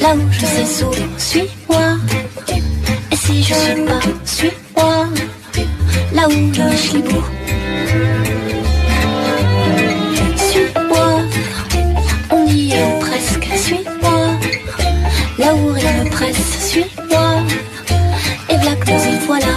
Là où je sais souvent, suis-moi. Et si je suis pas, suis-moi, là où je suis beau. Suis-moi, on y est presque, suis-moi. Là où rien ne presse, suis-moi. Et nous y voilà.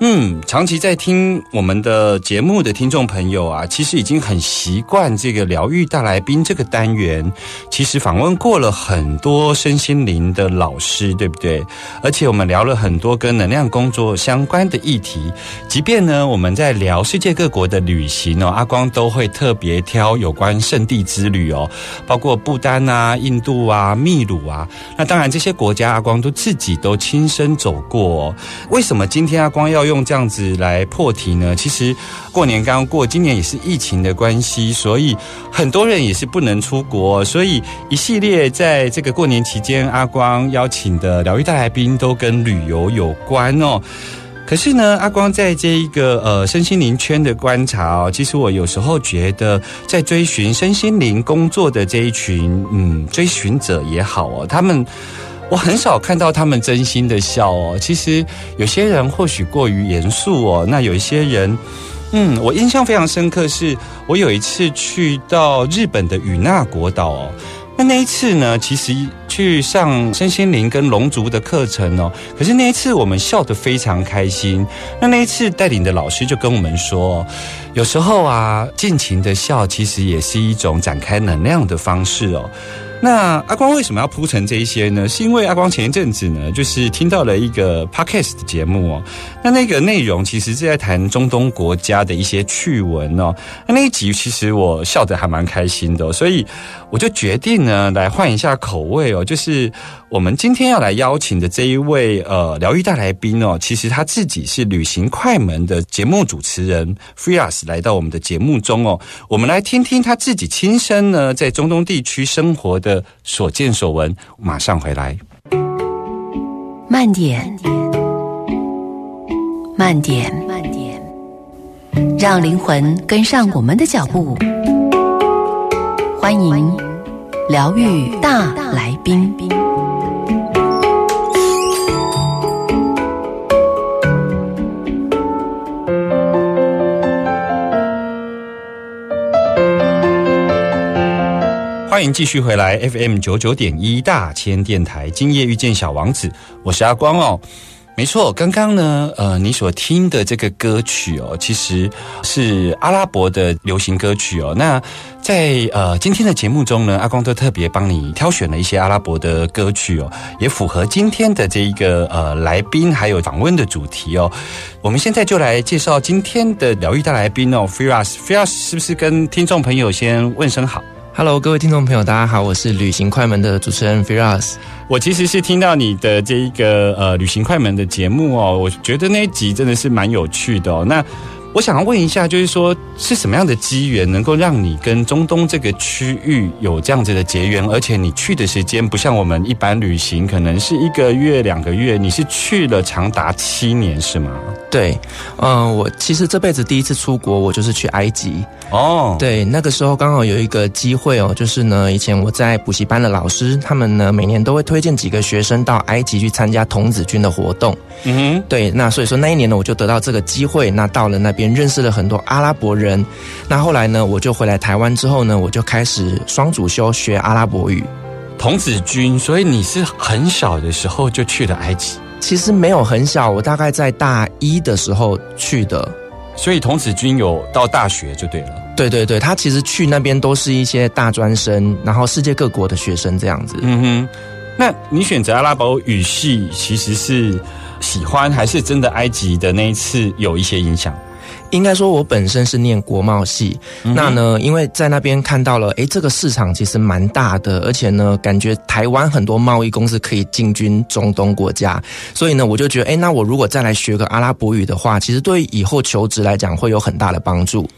嗯，长期在听我们的节目的听众朋友啊，其实已经很习惯这个疗愈大来宾这个单元。其实访问过了很多身心灵的老师，对不对？而且我们聊了很多跟能量工作相关的议题。即便呢，我们在聊世界各国的旅行哦，阿光都会特别挑有关圣地之旅哦，包括不丹啊、印度啊、秘鲁啊。那当然，这些国家阿光都自己都亲身走过、哦。为什么今天阿光要用这样子来破题呢？其实过年刚过，今年也是疫情的关系，所以很多人也是不能出国，所以一系列在这个过年期间，阿光邀请的疗愈大来宾都跟旅游有关哦。可是呢，阿光在这一个呃身心灵圈的观察哦，其实我有时候觉得，在追寻身心灵工作的这一群嗯追寻者也好哦，他们。我很少看到他们真心的笑哦。其实有些人或许过于严肃哦，那有一些人，嗯，我印象非常深刻是，我有一次去到日本的与那国岛哦。那那一次呢，其实去上身心灵跟龙族的课程哦，可是那一次我们笑得非常开心。那那一次带领的老师就跟我们说，有时候啊，尽情的笑其实也是一种展开能量的方式哦。那阿光为什么要铺成这一些呢？是因为阿光前一阵子呢，就是听到了一个 podcast 的节目哦。那那个内容其实是在谈中东国家的一些趣闻哦。那那一集其实我笑得还蛮开心的、所以我就决定呢，来换一下口味哦。就是我们今天要来邀请的这一位呃疗愈大来宾哦，其实他自己是旅行快门的节目主持人 Freas 来到我们的节目中哦。我们来听听他自己亲身呢在中东地区生活。的所见所闻，马上回来。慢点，慢点，慢点，让灵魂跟上我们的脚步。欢迎疗愈大来宾。欢迎继续回来 FM 九九点一大千电台，今夜遇见小王子，我是阿光哦。没错，刚刚呢，呃，你所听的这个歌曲哦，其实是阿拉伯的流行歌曲哦。那在呃今天的节目中呢，阿光都特别帮你挑选了一些阿拉伯的歌曲哦，也符合今天的这一个呃来宾还有访问的主题哦。我们现在就来介绍今天的疗愈大来宾哦，Firas，Firas 是不是跟听众朋友先问声好？Hello，各位听众朋友，大家好，我是旅行快门的主持人 Firas。我其实是听到你的这一个呃旅行快门的节目哦，我觉得那一集真的是蛮有趣的哦。那我想要问一下，就是说是什么样的机缘能够让你跟中东这个区域有这样子的结缘，而且你去的时间不像我们一般旅行，可能是一个月、两个月，你是去了长达七年，是吗？对，嗯、呃，我其实这辈子第一次出国，我就是去埃及。哦，对，那个时候刚好有一个机会哦，就是呢，以前我在补习班的老师，他们呢每年都会推荐几个学生到埃及去参加童子军的活动。嗯哼，对，那所以说那一年呢，我就得到这个机会，那到了那边认识了很多阿拉伯人。那后来呢，我就回来台湾之后呢，我就开始双主修学阿拉伯语。童子军，所以你是很小的时候就去了埃及？其实没有很小，我大概在大一的时候去的。所以童子军有到大学就对了。对对对，他其实去那边都是一些大专生，然后世界各国的学生这样子。嗯哼，那你选择阿拉伯语系，其实是喜欢还是真的埃及的那一次有一些影响？应该说，我本身是念国贸系，那呢，因为在那边看到了，诶，这个市场其实蛮大的，而且呢，感觉台湾很多贸易公司可以进军中东国家，所以呢，我就觉得，诶，那我如果再来学个阿拉伯语的话，其实对以后求职来讲会有很大的帮助。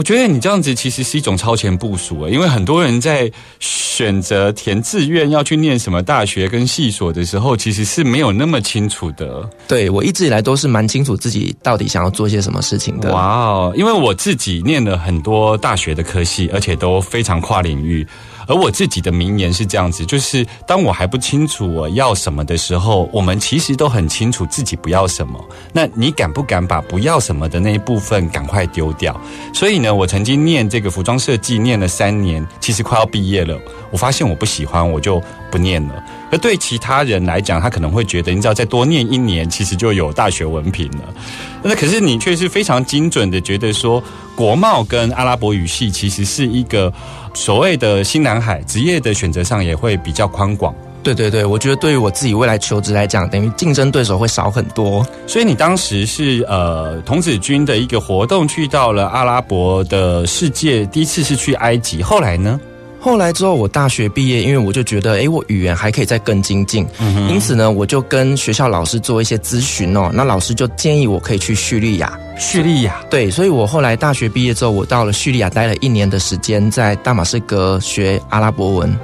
我觉得你这样子其实是一种超前部署因为很多人在选择填志愿要去念什么大学跟系所的时候，其实是没有那么清楚的。对我一直以来都是蛮清楚自己到底想要做些什么事情的。哇哦，因为我自己念了很多大学的科系，而且都非常跨领域。而我自己的名言是这样子，就是当我还不清楚我要什么的时候，我们其实都很清楚自己不要什么。那你敢不敢把不要什么的那一部分赶快丢掉？所以呢，我曾经念这个服装设计，念了三年，其实快要毕业了，我发现我不喜欢，我就不念了。而对其他人来讲，他可能会觉得，你知道，再多念一年，其实就有大学文凭了。那可是你却是非常精准的觉得说，国贸跟阿拉伯语系其实是一个。所谓的新南海职业的选择上也会比较宽广。对对对，我觉得对于我自己未来求职来讲，等于竞争对手会少很多。所以你当时是呃童子军的一个活动，去到了阿拉伯的世界，第一次是去埃及，后来呢？后来之后，我大学毕业，因为我就觉得，哎，我语言还可以再更精进，因此呢，我就跟学校老师做一些咨询哦。那老师就建议我可以去叙利亚。叙利亚，对，所以我后来大学毕业之后，我到了叙利亚待了一年的时间，在大马士革学阿拉伯文。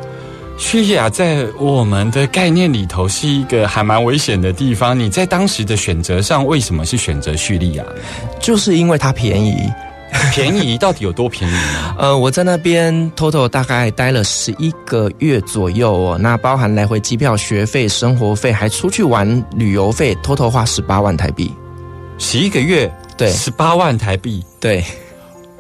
叙利亚在我们的概念里头是一个还蛮危险的地方。你在当时的选择上，为什么是选择叙利亚？就是因为它便宜。便宜到底有多便宜呢？呃，我在那边 total 大概待了十一个月左右哦，那包含来回机票、学费、生活费，还出去玩旅游费，total 花十八万台币。十一个月，对，十八万台币。对，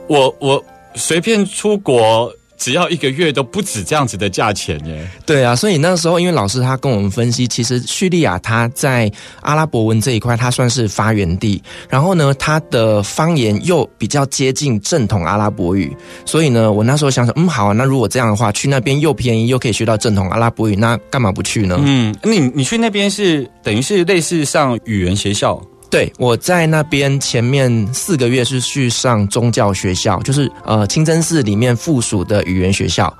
我我随便出国。只要一个月都不止这样子的价钱耶。对啊，所以那时候因为老师他跟我们分析，其实叙利亚它在阿拉伯文这一块，它算是发源地。然后呢，它的方言又比较接近正统阿拉伯语。所以呢，我那时候想想，嗯，好啊，那如果这样的话，去那边又便宜又可以学到正统阿拉伯语，那干嘛不去呢？嗯，你你去那边是等于是类似上语言学校。对，我在那边前面四个月是去上宗教学校，就是呃清真寺里面附属的语言学校，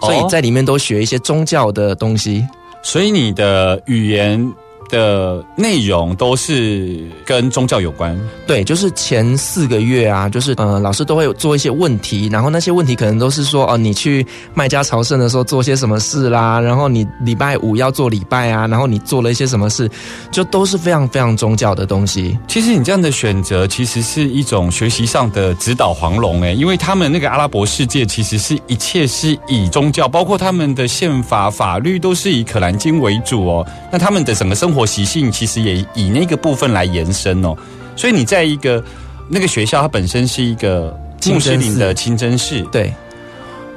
所以在里面都学一些宗教的东西。所以你的语言。的内容都是跟宗教有关，对，就是前四个月啊，就是呃，老师都会有做一些问题，然后那些问题可能都是说，哦，你去麦家朝圣的时候做些什么事啦，然后你礼拜五要做礼拜啊，然后你做了一些什么事，就都是非常非常宗教的东西。其实你这样的选择，其实是一种学习上的指导黄龙哎，因为他们那个阿拉伯世界，其实是一切是以宗教，包括他们的宪法法律都是以可兰经为主哦，那他们的整个生活。习性其实也以那个部分来延伸哦，所以你在一个那个学校，它本身是一个穆斯林的清真寺，对，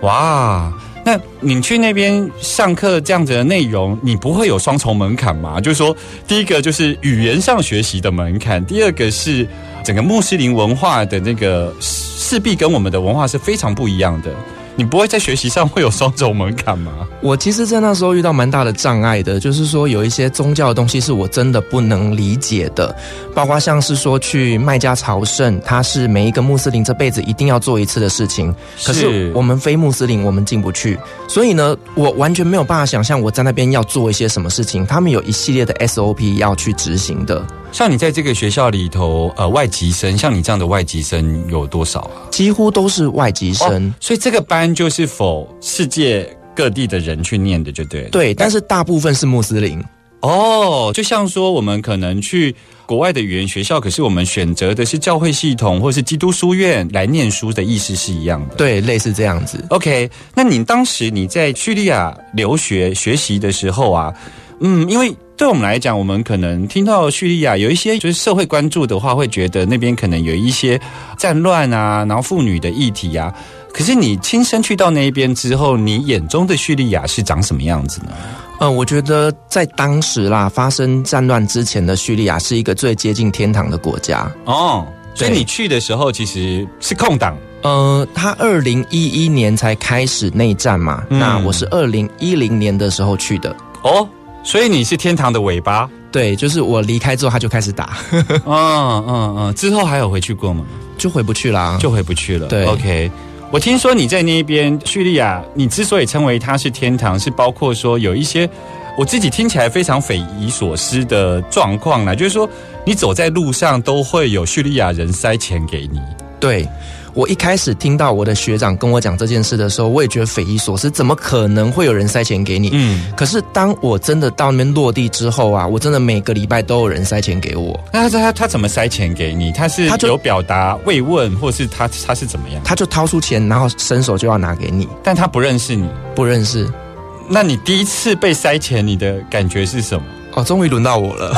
哇，那你去那边上课这样子的内容，你不会有双重门槛吗？就是说，第一个就是语言上学习的门槛，第二个是整个穆斯林文化的那个势必跟我们的文化是非常不一样的。你不会在学习上会有双重门槛吗？我其实，在那时候遇到蛮大的障碍的，就是说有一些宗教的东西是我真的不能理解的，包括像是说去麦加朝圣，它是每一个穆斯林这辈子一定要做一次的事情，可是我们非穆斯林我们进不去，所以呢，我完全没有办法想象我在那边要做一些什么事情，他们有一系列的 SOP 要去执行的。像你在这个学校里头，呃，外籍生，像你这样的外籍生有多少啊？几乎都是外籍生，所以这个班就是否世界各地的人去念的，就对。对，但是大部分是穆斯林。哦，就像说我们可能去国外的语言学校，可是我们选择的是教会系统或是基督书院来念书的意思是一样的。对，类似这样子。OK，那你当时你在叙利亚留学学习的时候啊，嗯，因为。对我们来讲，我们可能听到叙利亚有一些就是社会关注的话，会觉得那边可能有一些战乱啊，然后妇女的议题啊。可是你亲身去到那一边之后，你眼中的叙利亚是长什么样子呢？嗯，我觉得在当时啦，发生战乱之前的叙利亚是一个最接近天堂的国家。哦。所以你去的时候其实是空档，呃，他二零一一年才开始内战嘛，嗯那我是二零一零年的时候去的。哦，所以你是天堂的尾巴。对，就是我离开之后，他就开始打，嗯嗯嗯，之后还有回去过吗？就回不去啦。就回不去了。对，OK。我听说你在那边叙利亚，你之所以称为它是天堂，是包括说有一些我自己听起来非常匪夷所思的状况啦，就是说你走在路上都会有叙利亚人塞钱给你。对我一开始听到我的学长跟我讲这件事的时候，我也觉得匪夷所思，怎么可能会有人塞钱给你？嗯，可是当我真的到那边落地之后啊，我真的每个礼拜都有人塞钱给我。那他他他怎么塞钱给你？他是他就有表达慰问，或是他他是怎么样？他就掏出钱，然后伸手就要拿给你，但他不认识你。不认识。那你第一次被塞钱，你的感觉是什么？哦，终于轮到我了。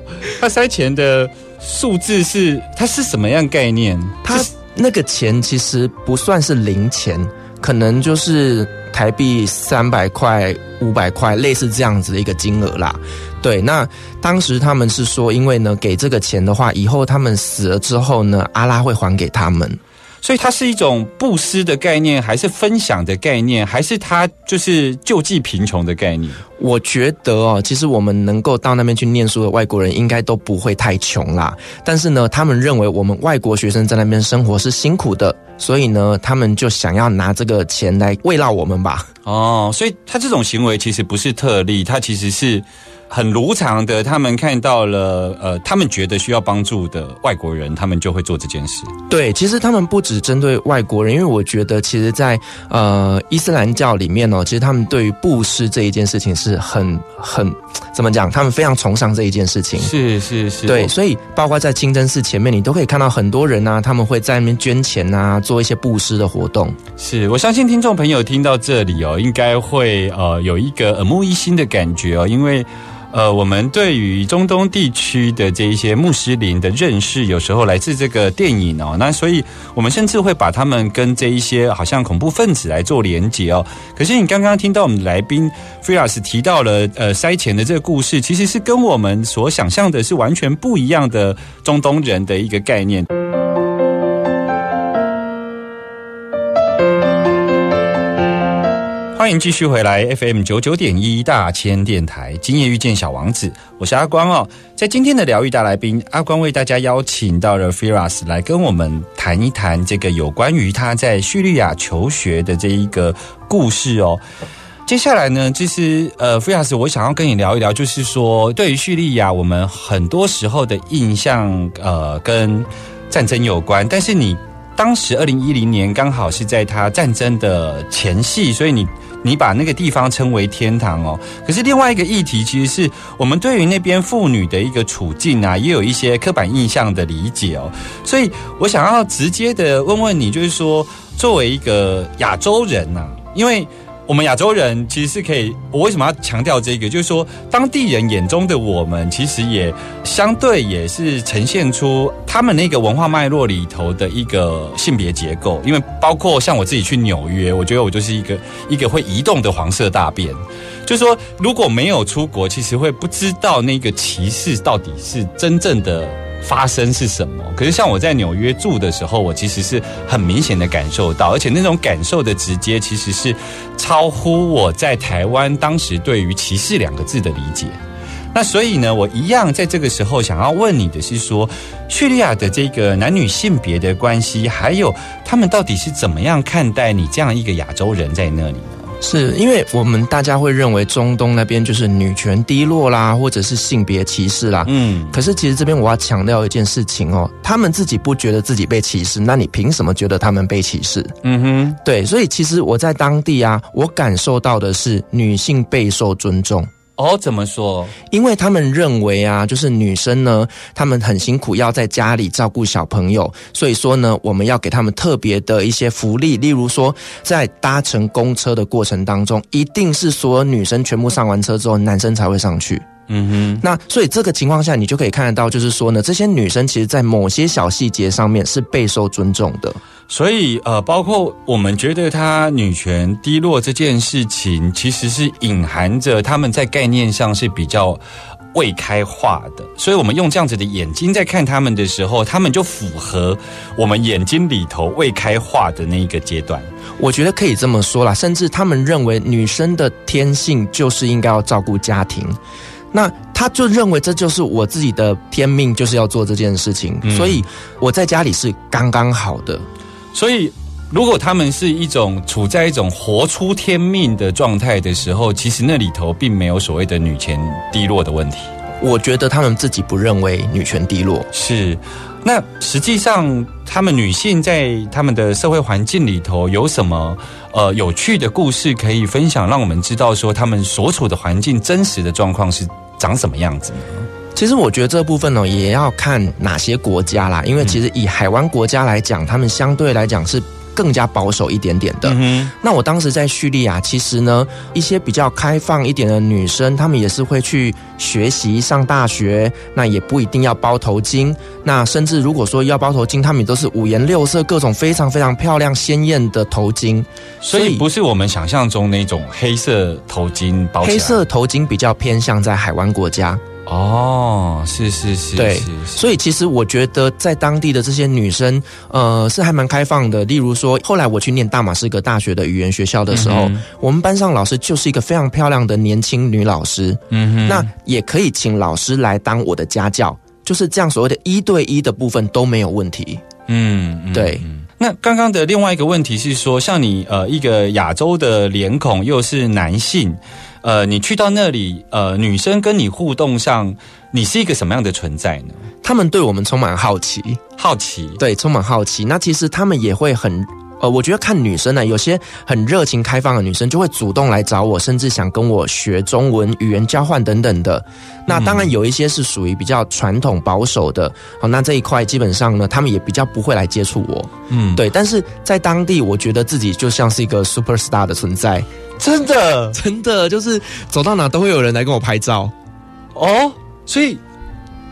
他塞钱的数字是它是什么样概念？它那个钱其实不算是零钱，可能就是台币三百块、五百块，类似这样子的一个金额啦。对，那当时他们是说，因为呢，给这个钱的话，以后他们死了之后呢，阿拉会还给他们。所以它是一种布施的概念，还是分享的概念，还是它就是救济贫穷的概念？我觉得哦，其实我们能够到那边去念书的外国人，应该都不会太穷啦。但是呢，他们认为我们外国学生在那边生活是辛苦的，所以呢，他们就想要拿这个钱来慰劳我们吧。哦，所以他这种行为其实不是特例，他其实是很如常的。他们看到了呃，他们觉得需要帮助的外国人，他们就会做这件事。对，其实他们不只针对外国人，因为我觉得，其实在，呃伊斯兰教里面哦，其实他们对于布施这一件事情是很很怎么讲，他们非常崇尚这一件事情。是是是，对，所以包括在清真寺前面，你都可以看到很多人啊，他们会在那边捐钱啊，做一些布施的活动。是我相信听众朋友听到这里哦，应该会呃有一个耳目一新的感觉哦，因为。呃，我们对于中东地区的这一些穆斯林的认识，有时候来自这个电影哦，那所以我们甚至会把他们跟这一些好像恐怖分子来做连结哦。可是你刚刚听到我们来宾菲拉斯提到了呃塞钱的这个故事，其实是跟我们所想象的是完全不一样的中东人的一个概念。欢迎继续回来 FM 九九点一大千电台，今夜遇见小王子，我是阿光哦。在今天的疗愈大来宾，阿光为大家邀请到了 Firas 来跟我们谈一谈这个有关于他在叙利亚求学的这一个故事哦。接下来呢，就是呃，，Firas，，我想要跟你聊一聊，就是说，对于叙利亚，我们很多时候的印象，呃，跟战争有关。但是你当时二零一零年刚好是在他战争的前夕，所以你你把那个地方称为天堂哦。可是另外一个议题，其实是我们对于那边妇女的一个处境啊，也有一些刻板印象的理解哦。所以我想要直接的问问你，就是说，作为一个亚洲人呐、因为。我们亚洲人其实是可以，我为什么要强调这个？就是说，当地人眼中的我们，其实也相对也是呈现出他们那个文化脉络里头的一个性别结构。因为包括像我自己去纽约，我觉得我就是一个一个会移动的黄色大便。就是说，如果没有出国，其实会不知道那个歧视到底是真正的。发生是什么？可是像我在纽约住的时候，我其实是很明显的感受到，而且那种感受的直接，其实是超乎我在台湾当时对于歧视两个字的理解。那所以呢，我一样在这个时候想要问你的是说，叙利亚的这个男女性别的关系，还有他们到底是怎么样看待你这样一个亚洲人在那里？是因为我们大家会认为中东那边就是女权低落啦，或者是性别歧视啦。嗯，可是其实这边我要强调一件事情哦，他们自己不觉得自己被歧视，那你凭什么觉得他们被歧视？嗯哼，对，所以其实我在当地啊，我感受到的是女性备受尊重。哦，怎么说？因为他们认为啊，就是女生呢，她们很辛苦，要在家里照顾小朋友，所以说呢，我们要给他们特别的一些福利，例如说，在搭乘公车的过程当中，一定是所有女生全部上完车之后，男生才会上去。嗯哼那所以这个情况下，你就可以看得到，就是说呢，这些女生其实在某些小细节上面是备受尊重的。所以呃，包括我们觉得她女权低落这件事情，其实是隐含着他们在概念上是比较未开化的，所以我们用这样子的眼睛在看他们的时候，他们就符合我们眼睛里头未开化的那一个阶段。我觉得可以这么说啦，甚至他们认为女生的天性就是应该要照顾家庭，那他就认为这就是我自己的天命，就是要做这件事情，所以我在家里是刚刚好的。所以，如果他们是一种处在一种活出天命的状态的时候，其实那里头并没有所谓的女权低落的问题。我觉得他们自己不认为女权低落，是，那实际上，他们女性在他们的社会环境里头有什么呃有趣的故事可以分享，让我们知道说他们所处的环境真实的状况是长什么样子呢？其实我觉得这部分呢，也要看哪些国家啦，因为其实以海湾国家来讲，他们相对来讲是更加保守一点点的。嗯那我当时在叙利亚，其实呢，一些比较开放一点的女生，她们也是会去学习上大学，那也不一定要包头巾。那甚至如果说要包头巾，她们也都是五颜六色、各种非常非常漂亮、鲜艳的头巾。所以不是我们想象中那种黑色头巾包黑色头巾比较偏向在海湾国家。哦，是是是，对是，是所以其实我觉得在当地的这些女生，呃，是还蛮开放的。例如说，后来我去念大马士革大学的语言学校的时候，嗯我们班上老师就是一个非常漂亮的年轻女老师，嗯哼。那也可以请老师来当我的家教，就是这样所谓的一对一的部分都没有问题。嗯，嗯对。嗯。那刚刚的另外一个问题是说，像你呃一个亚洲的脸孔又是男性，呃，你去到那里，呃，女生跟你互动上，你是一个什么样的存在呢？他们对我们充满好奇，好奇，对，充满好奇。那其实他们也会很。呃，我觉得看女生呢，有些很热情开放的女生就会主动来找我，甚至想跟我学中文、语言交换等等的。那当然有一些是属于比较传统保守的，好，那这一块基本上呢，他们也比较不会来接触我。嗯，对，但是在当地，我觉得自己就像是一个 super star 的存在，真的 真的就是走到哪都会有人来跟我拍照。哦，所以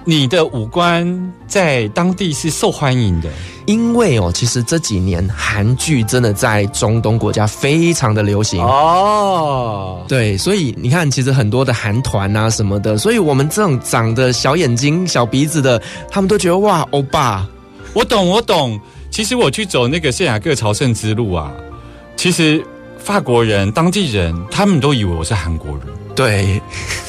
你的五官在当地是受欢迎的。因为哦，其实这几年韩剧真的在中东国家非常的流行。哦，对，所以你看，其实很多的韩团啊什么的，所以我们这种长得小眼睛、小鼻子的，他们都觉得哇，欧巴，我懂，我懂。其实我去走那个圣雅各朝圣之路啊，其实法国人、当地人他们都以为我是韩国人。对，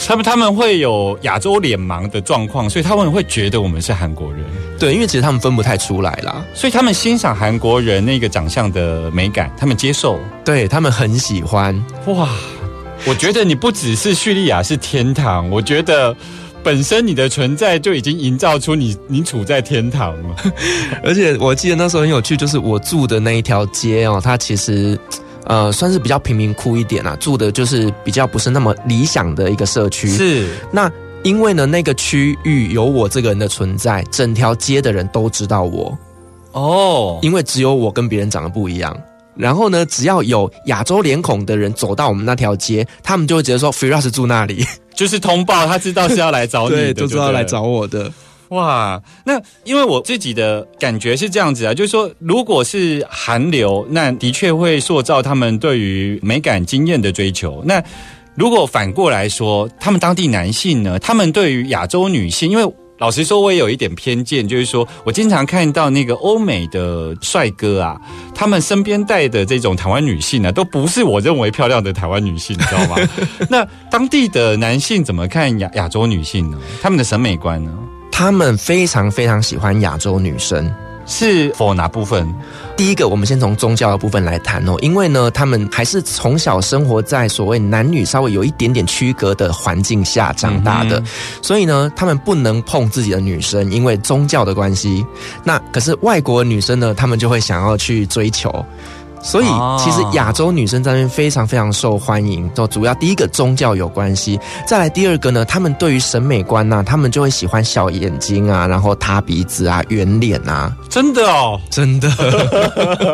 他们他们会有亚洲脸盲的状况，所以他们会觉得我们是韩国人，对，因为其实他们分不太出来啦，所以他们欣赏韩国人那个长相的美感，他们接受。对他们很喜欢。哇，我觉得你不只是叙利亚是天堂，我觉得本身你的存在就已经营造出你你处在天堂了。而且我记得那时候很有趣，就是我住的那一条街哦，它其实。呃，算是比较贫民窟一点啊，住的就是比较不是那么理想的一个社区。是，那因为呢，那个区域有我这个人的存在，整条街的人都知道我，哦，因为只有我跟别人长得不一样。然后呢，只要有亚洲脸孔的人走到我们那条街，他们就会直接说 Firas 住那里，就是通报，他知道是要来找你的，就知道来找我的。哇，那因为我自己的感觉是这样子啊，就是说，如果是韩流，那的确会塑造他们对于美感经验的追求。那如果反过来说，他们当地男性呢，他们对于亚洲女性，因为老实说，我也有一点偏见，就是说我经常看到那个欧美的帅哥啊，他们身边带的这种台湾女性呢，都不是我认为漂亮的台湾女性，你知道吗？那当地的男性怎么看亚亚洲女性呢？他们的审美观呢？他们非常非常喜欢亚洲女生。是否哪部分？第一个，我们先从宗教的部分来谈哦，因为呢，他们还是从小生活在所谓男女稍微有一点点区隔的环境下长大的，所以呢，他们不能碰自己的女生，因为宗教的关系。那可是外国女生呢，他们就会想要去追求。所以哦，其实亚洲女生在那边非常非常受欢迎。都主要第一个宗教有关系，再来第二个呢，他们对于审美观呐、他们就会喜欢小眼睛啊，然后塌鼻子啊，圆脸啊，真的哦，真的。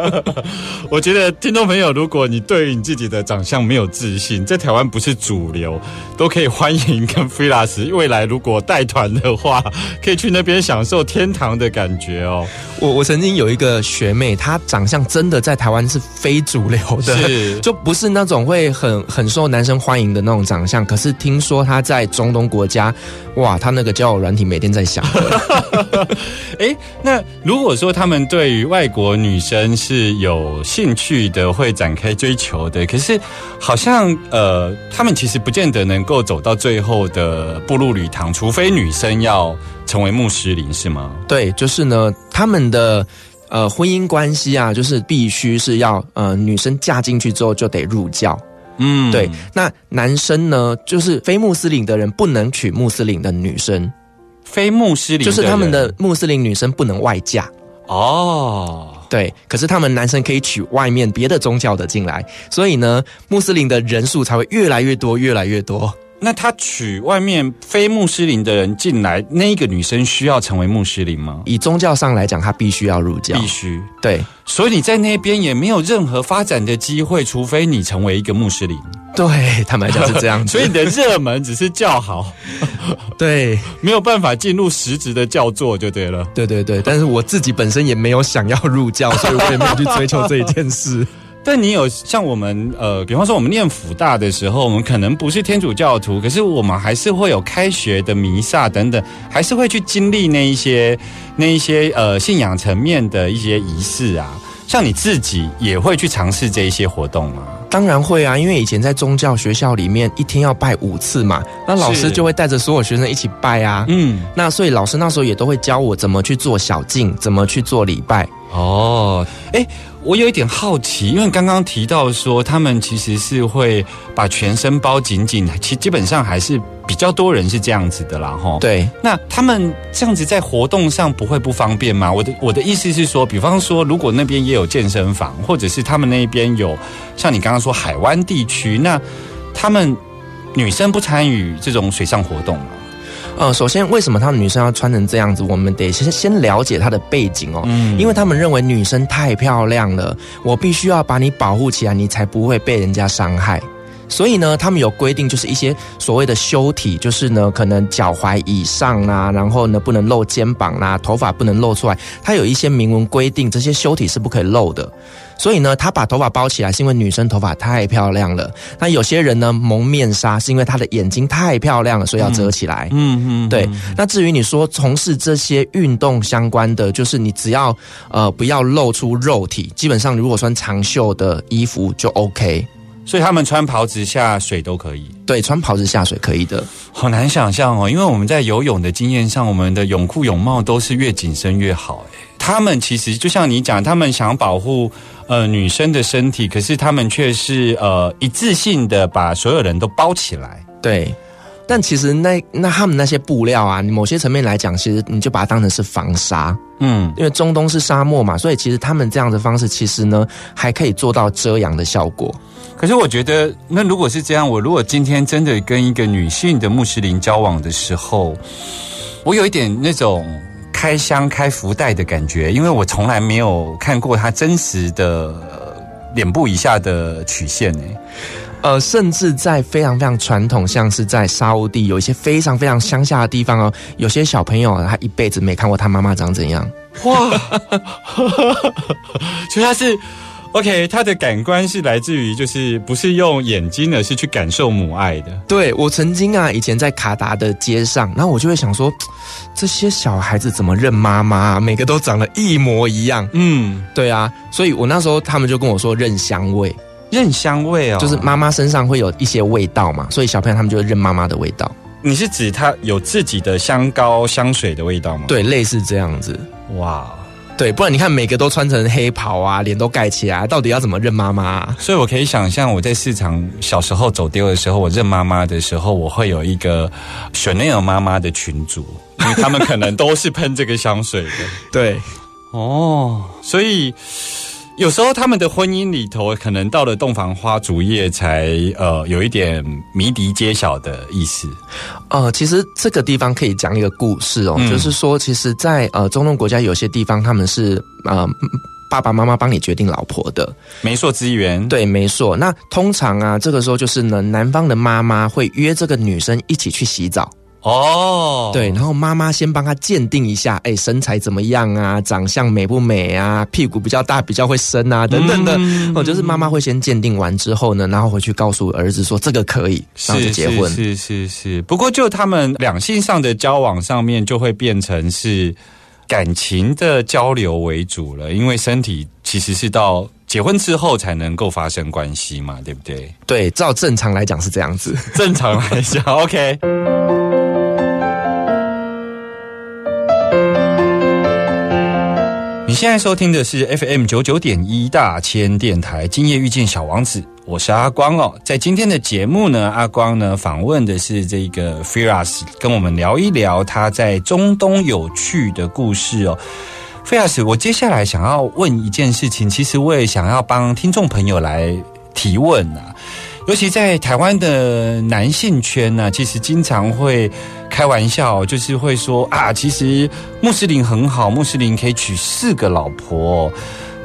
我觉得听众朋友，如果你对于你自己的长相没有自信，在台湾不是主流，都可以欢迎跟菲拉斯未来如果带团的话，可以去那边享受天堂的感觉哦。我我曾经有一个学妹，她长相真的在台湾是非主流的，是 就不是那种会很很受男生欢迎的那种长相。可是听说他在中东国家，哇，他那个交友软体每天在响的。哎，那如果说他们对于外国女生是有兴趣的，会展开追求的，可是好像呃，他们其实不见得能够走到最后的步入礼堂，除非女生要成为穆斯林，是吗？对，就是呢，他们的呃婚姻关系啊，就是必须是要呃女生嫁进去之后就得入教。嗯对，那男生呢，就是非穆斯林的人不能娶穆斯林的女生，非穆斯林就是他们的穆斯林女生不能外嫁。哦。对，可是他们男生可以娶外面别的宗教的进来，所以呢，穆斯林的人数才会越来越多，越来越多。那他娶外面非穆斯林的人进来，那一个女生需要成为穆斯林吗？以宗教上来讲，她必须要入教。必须。对所以你在那边也没有任何发展的机会，除非你成为一个穆斯林。对，坦白讲是这样子。所以你的热门只是叫好，对没有办法进入实质的教座就对了。对对对，但是我自己本身也没有想要入教，所以我也没有去追求这一件事。但你有像我们呃，比方说我们念辅大的时候，我们可能不是天主教徒，可是我们还是会有开学的弥撒等等，还是会去经历那一些那一些呃信仰层面的一些仪式啊。像你自己也会去尝试这一些活动吗？当然会啊，因为以前在宗教学校里面，一天要拜五次嘛，那老师就会带着所有学生一起拜啊。嗯，那所以老师那时候也都会教我怎么去做小径，怎么去做礼拜。哦，哎，我有一点好奇，因为刚刚提到说他们其实是会把全身包紧紧，其基本上还是比较多人是这样子的啦，哈。。对，那他们这样子在活动上不会不方便吗？我的我的意思是说，比方说，如果那边也有健身房，或者是他们那边有像你刚刚说海湾地区，那他们女生不参与这种水上活动吗？呃，首先为什么他们女生要穿成这样子？我们得先先了解她的背景哦，嗯因为他们认为女生太漂亮了，我必须要把你保护起来，你才不会被人家伤害。所以呢，他们有规定，就是一些所谓的修体，就是呢，可能脚踝以上啊，然后呢不能露肩膀啦、头发不能露出来，它有一些明文规定，这些修体是不可以露的。所以呢，他把头发包起来，是因为女生头发太漂亮了。那有些人呢蒙面纱，是因为她的眼睛太漂亮了，所以要遮起来。嗯嗯，对，那至于你说从事这些运动相关的，就是你只要呃不要露出肉体，基本上如果穿长袖的衣服就 OK。所以他们穿袍子下水都可以。对，穿袍子下水可以的。好难想象哦，因为我们在游泳的经验上，我们的泳裤泳帽都是越紧身越好。哎，他们其实就像你讲，他们想保护呃女生的身体，可是他们却是呃一次性的把所有人都包起来。对，但其实那那他们那些布料啊，某些层面来讲，其实你就把它当成是防沙，嗯，因为中东是沙漠嘛，所以其实他们这样的方式，其实呢还可以做到遮阳的效果。可是我觉得，那如果是这样，我如果今天真的跟一个女性的穆斯林交往的时候，我有一点那种开箱开福袋的感觉，因为我从来没有看过他真实的呃脸部以下的曲线诶。呃，甚至在非常非常传统，像是在沙乌地有一些非常非常乡下的地方哦，有些小朋友啊他一辈子没看过他妈妈长怎样。哇，所以他是 OK，他的感官是来自于就是不是用眼睛，而是去感受母爱的。对我曾经啊，以前在卡达的街上，然后我就会想说，这些小孩子怎么认妈妈、啊？每个都长得一模一样。嗯，对啊，所以我那时候他们就跟我说认香味，认香味哦，就是妈妈身上会有一些味道嘛，所以小朋友他们就会认妈妈的味道。你是指他有自己的香膏、香水的味道吗？，对，类似这样子。哇。对，不然你看每个都穿成黑袍啊，脸都盖起来，到底要怎么认妈妈、啊？所以我可以想象，我在市场小时候走丢的时候，我认妈妈的时候，我会有一个 Chanel 妈妈的群组，因为他们可能都是喷这个香水的。对，哦，所以有时候他们的婚姻里头，可能到了洞房花烛夜才呃有一点谜底揭晓的意思。呃，其实这个地方可以讲一个故事哦，嗯就是说，其实在，呃中东国家有些地方他们是呃爸爸妈妈帮你决定老婆的，媒妁之言，，对，没错。那通常啊，这个时候就是呢，男方的妈妈会约这个女生一起去洗澡。哦，对，然后妈妈先帮他鉴定一下，哎，身材怎么样啊，长相美不美啊，屁股比较大，比较会生啊，等等的。嗯哦，就是妈妈会先鉴定完之后呢，然后回去告诉儿子说这个可以，然后就是结婚。是是是是，不过就他们两性上的交往上面，就会变成是感情的交流为主了，因为身体其实是到结婚之后才能够发生关系嘛，对不对？对，照正常来讲是这样子。正常来讲，OK。你现在收听的是 FM 九九点一大千电台，今夜遇见小王子，我是阿光哦。在今天的节目呢，阿光呢访问的是这个 Firas，跟我们聊一聊他在中东有趣的故事哦。Firas，我接下来想要问一件事情，其实我也想要帮听众朋友来提问啊。尤其在台湾的男性圈呢，其实经常会开玩笑，就是会说啊，其实穆斯林很好，穆斯林可以娶四个老婆。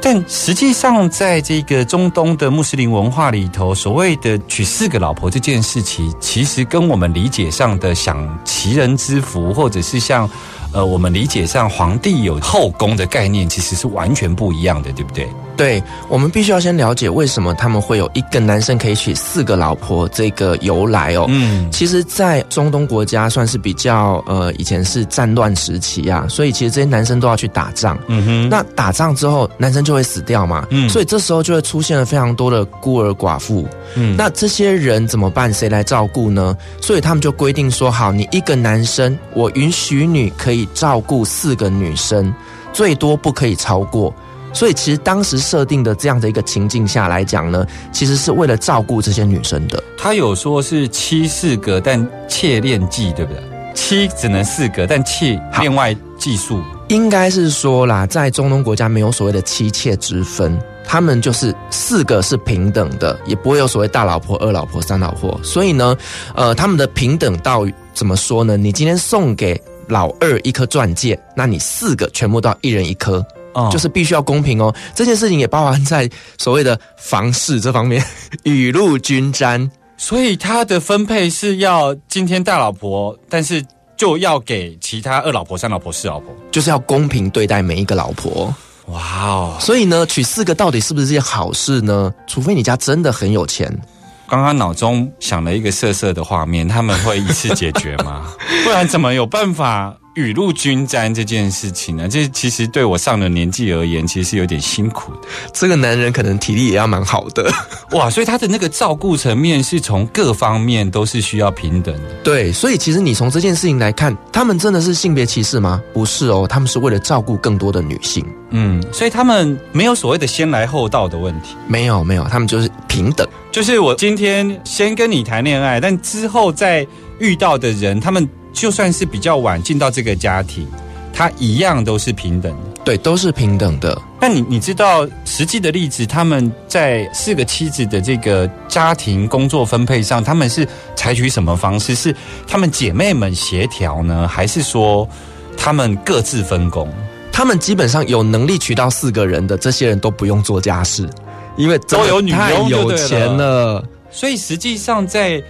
但实际上，在这个中东的穆斯林文化里头，所谓的娶四个老婆这件事情，其实跟我们理解上的享齐人之福，或者是像呃我们理解上皇帝有后宫的概念，其实是完全不一样的，对不对？对，我们必须要先了解为什么他们会有一个男生可以娶四个老婆这个由来哦。嗯，其实，在中东国家算是比较呃，以前是战乱时期啊，所以其实这些男生都要去打仗。嗯哼，那打仗之后，男生就会死掉嘛，嗯所以这时候就会出现了非常多的孤儿寡妇。嗯那这些人怎么办？谁来照顾呢？所以他们就规定说，好，你一个男生，我允许你可以照顾四个女生，最多不可以超过。所以其实当时设定的这样的一个情境下来讲呢，其实是为了照顾这些女生的。他有说是七四个，但妾恋计，对不对？七只能四个，但妾好另外计数。应该是说啦，在中东国家没有所谓的妻妾之分，他们就是四个是平等的，也不会有所谓大老婆、二老婆、三老婆。所以呢，呃，他们的平等到怎么说呢？你今天送给老二一颗钻戒，那你四个全部都要一人一颗，哦就是必须要公平哦。这件事情也包含在所谓的房事这方面，雨露均沾。所以他的分配是要今天大老婆，但是就要给其他二老婆、三老婆、四老婆。就是要公平对待每一个老婆，哇哦！所以呢，娶四个到底是不是件好事呢？除非你家真的很有钱，刚刚脑中想了一个色色的画面，他们会一次解决吗？不然怎么有办法雨露均沾这件事情呢？这其实对我上了年纪而言，其实是有点辛苦的。这个男人可能体力也要蛮好的。哇，所以他的那个照顾层面是从各方面都是需要平等的。对，所以其实你从这件事情来看，他们真的是性别歧视吗？不是哦，他们是为了照顾更多的女性。嗯，所以他们没有所谓的先来后到的问题。没有没有，他们就是平等。就是我今天先跟你谈恋爱，但之后再遇到的人，他们就算是比较晚进到这个家庭，他一样都是平等的。对，都是平等的。那你你知道实际的例子，他们在四个妻子的这个家庭工作分配上，他们是采取什么方式？是他们姐妹们协调呢，还是说他们各自分工？他们基本上有能力娶到四个人的这些人都不用做家事，因为都有女佣太有就对了钱了。所以实际上在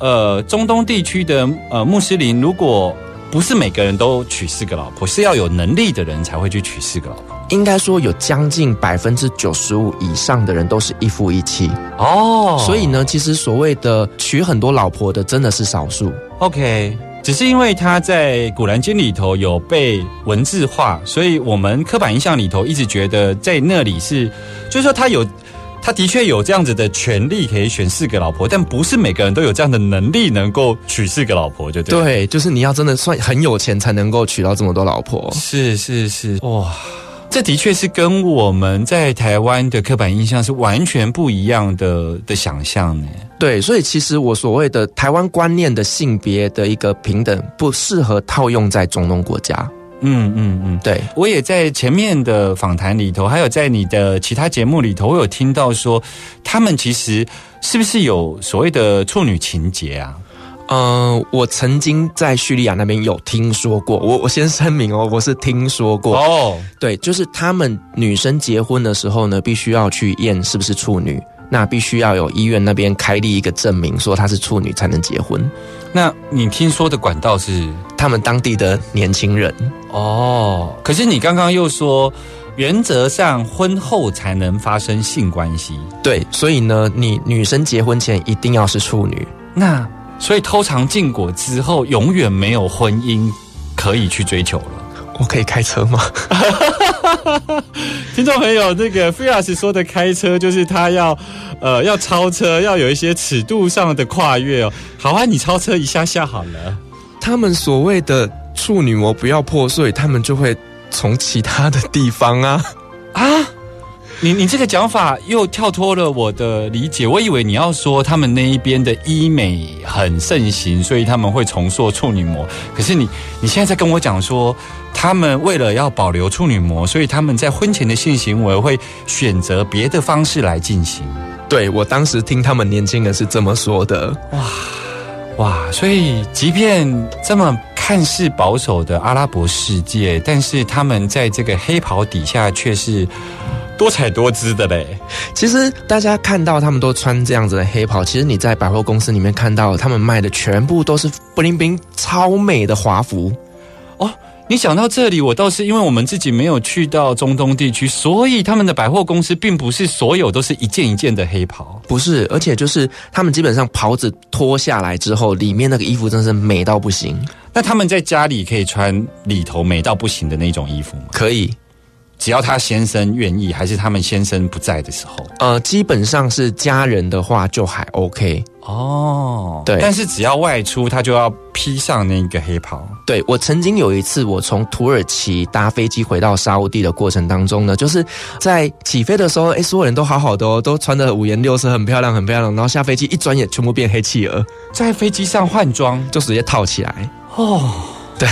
呃中东地区的呃穆斯林，如果不是每个人都娶四个老婆，是要有能力的人才会去娶四个老婆。应该说有将近百分之九十五以上的人都是一夫一妻，哦所以呢，其实所谓的娶很多老婆的真的是少数。OK，只是因为他在《古兰经》里头有被文字化，所以我们刻板印象里头一直觉得在那里是，就是说他有。他的确有这样子的权利可以选四个老婆，但不是每个人都有这样的能力能够娶四个老婆，就对。对，就是你要真的算很有钱才能够娶到这么多老婆。是是是，哇，这的确是跟我们在台湾的刻板印象是完全不一样的的想象呢。对，所以其实我所谓的台湾观念的性别的一个平等，不适合套用在中东国家。嗯嗯嗯，对，我也在前面的访谈里头，还有在你的其他节目里头，我有听到说，他们其实是不是有所谓的处女情节啊？嗯、我曾经在叙利亚那边有听说过，我我先声明哦，我是听说过。哦，对，就是他们女生结婚的时候呢，必须要去验是不是处女。那必须要有医院那边开立一个证明，说她是处女才能结婚。那你听说的管道是他们当地的年轻人，哦，可是你刚刚又说，原则上婚后才能发生性关系，对，所以呢，你女生结婚前一定要是处女。那所以偷尝禁果之后，永远没有婚姻可以去追求了。我可以开车吗？听众朋友，这个菲亚斯说的开车，就是他要呃要超车，要有一些尺度上的跨越哦。好啊，你超车一下下好了。他们所谓的处女膜不要破碎，他们就会从其他的地方啊。啊，你你这个讲法又跳脱了我的理解。我以为你要说他们那一边的医美很盛行，所以他们会重塑处女膜。可是你你现在在跟我讲说，他们为了要保留处女膜，所以他们在婚前的性行为会选择别的方式来进行。对我当时听他们年轻人是这么说的。哇，哇所以即便这么看似保守的阿拉伯世界，但是他们在这个黑袍底下却是多彩多姿的嘞。其实大家看到他们都穿这样子的黑袍，其实你在百货公司里面看到他们卖的全部都是布灵冰超美的华服。哦，你想到这里，我倒是因为我们自己没有去到中东地区，所以他们的百货公司并不是所有都是一件一件的黑袍。不是，而且就是他们基本上袍子脱下来之后，里面那个衣服真是美到不行。那他们在家里可以穿里头美到不行的那种衣服吗？可以，只要他先生愿意，还是他们先生不在的时候？呃，基本上是家人的话就还 OK。哦，对但是只要外出，他就要披上那个黑袍。对我曾经有一次，我从土耳其搭飞机回到沙烏地的过程当中呢，就是在起飞的时候，哎，所有人都好好的哦，都穿的五颜六色，很漂亮，很漂亮。然后下飞机一转眼，全部变黑企鹅，在飞机上换装就直接套起来。哦，对，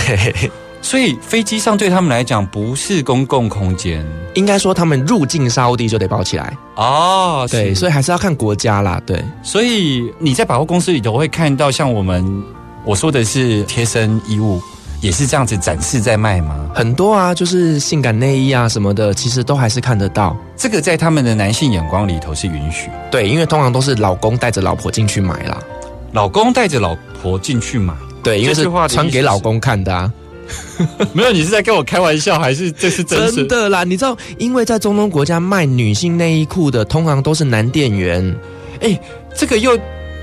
所以飞机上对他们来讲不是公共空间应该说他们入境沙烏地就得包起来。哦。对，所以还是要看国家啦。对，所以你在百货公司里头会看到像我们我说的是贴身衣物，也是这样子展示在卖吗？很多啊，就是性感内衣啊什么的，其实都还是看得到。这个在他们的男性眼光里头是允许，对，因为通常都是老公带着老婆进去买啦。老公带着老婆进去买。对，因为是穿给老公看的啊。没有，你是在跟我开玩笑，还是这是真？真的啦，你知道，因为在中东国家卖女性内衣裤的，通常都是男店员。哎，这个又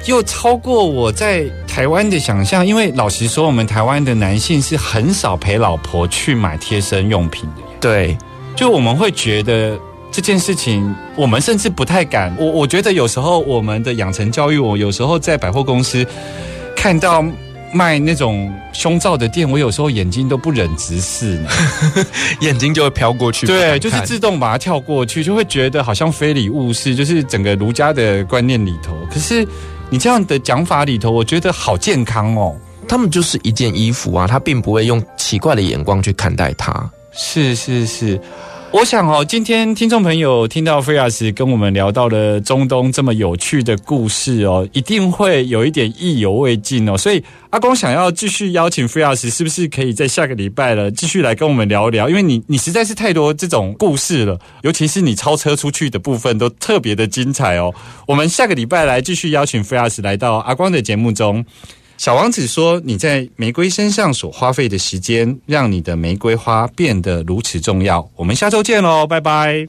又超过我在台湾的想象，因为老实说，我们台湾的男性是很少陪老婆去买贴身用品的。对，就我们会觉得这件事情，我们甚至不太敢。我我觉得有时候我们的养成教育，我有时候在百货公司看到卖那种胸罩的店，我有时候眼睛都不忍直视呢。眼睛就会飘过去。不对，就是自动把它跳过去，就会觉得好像非礼勿视，就是整个儒家的观念里头。可是你这样的讲法里头，我觉得好健康哦。他们就是一件衣服啊，他并不会用奇怪的眼光去看待它。是是是，我想哦，今天听众朋友听到菲亚斯跟我们聊到了中东这么有趣的故事哦，一定会有一点意犹未尽哦。所以阿光想要继续邀请菲亚斯，是不是可以在下个礼拜了继续来跟我们聊聊？因为你你实在是太多这种故事了，尤其是你超车出去的部分都特别的精彩哦。我们下个礼拜来继续邀请菲亚斯来到阿光的节目中。小王子说：“你在玫瑰身上所花费的时间，让你的玫瑰花变得如此重要。”我们下周见喽，拜拜。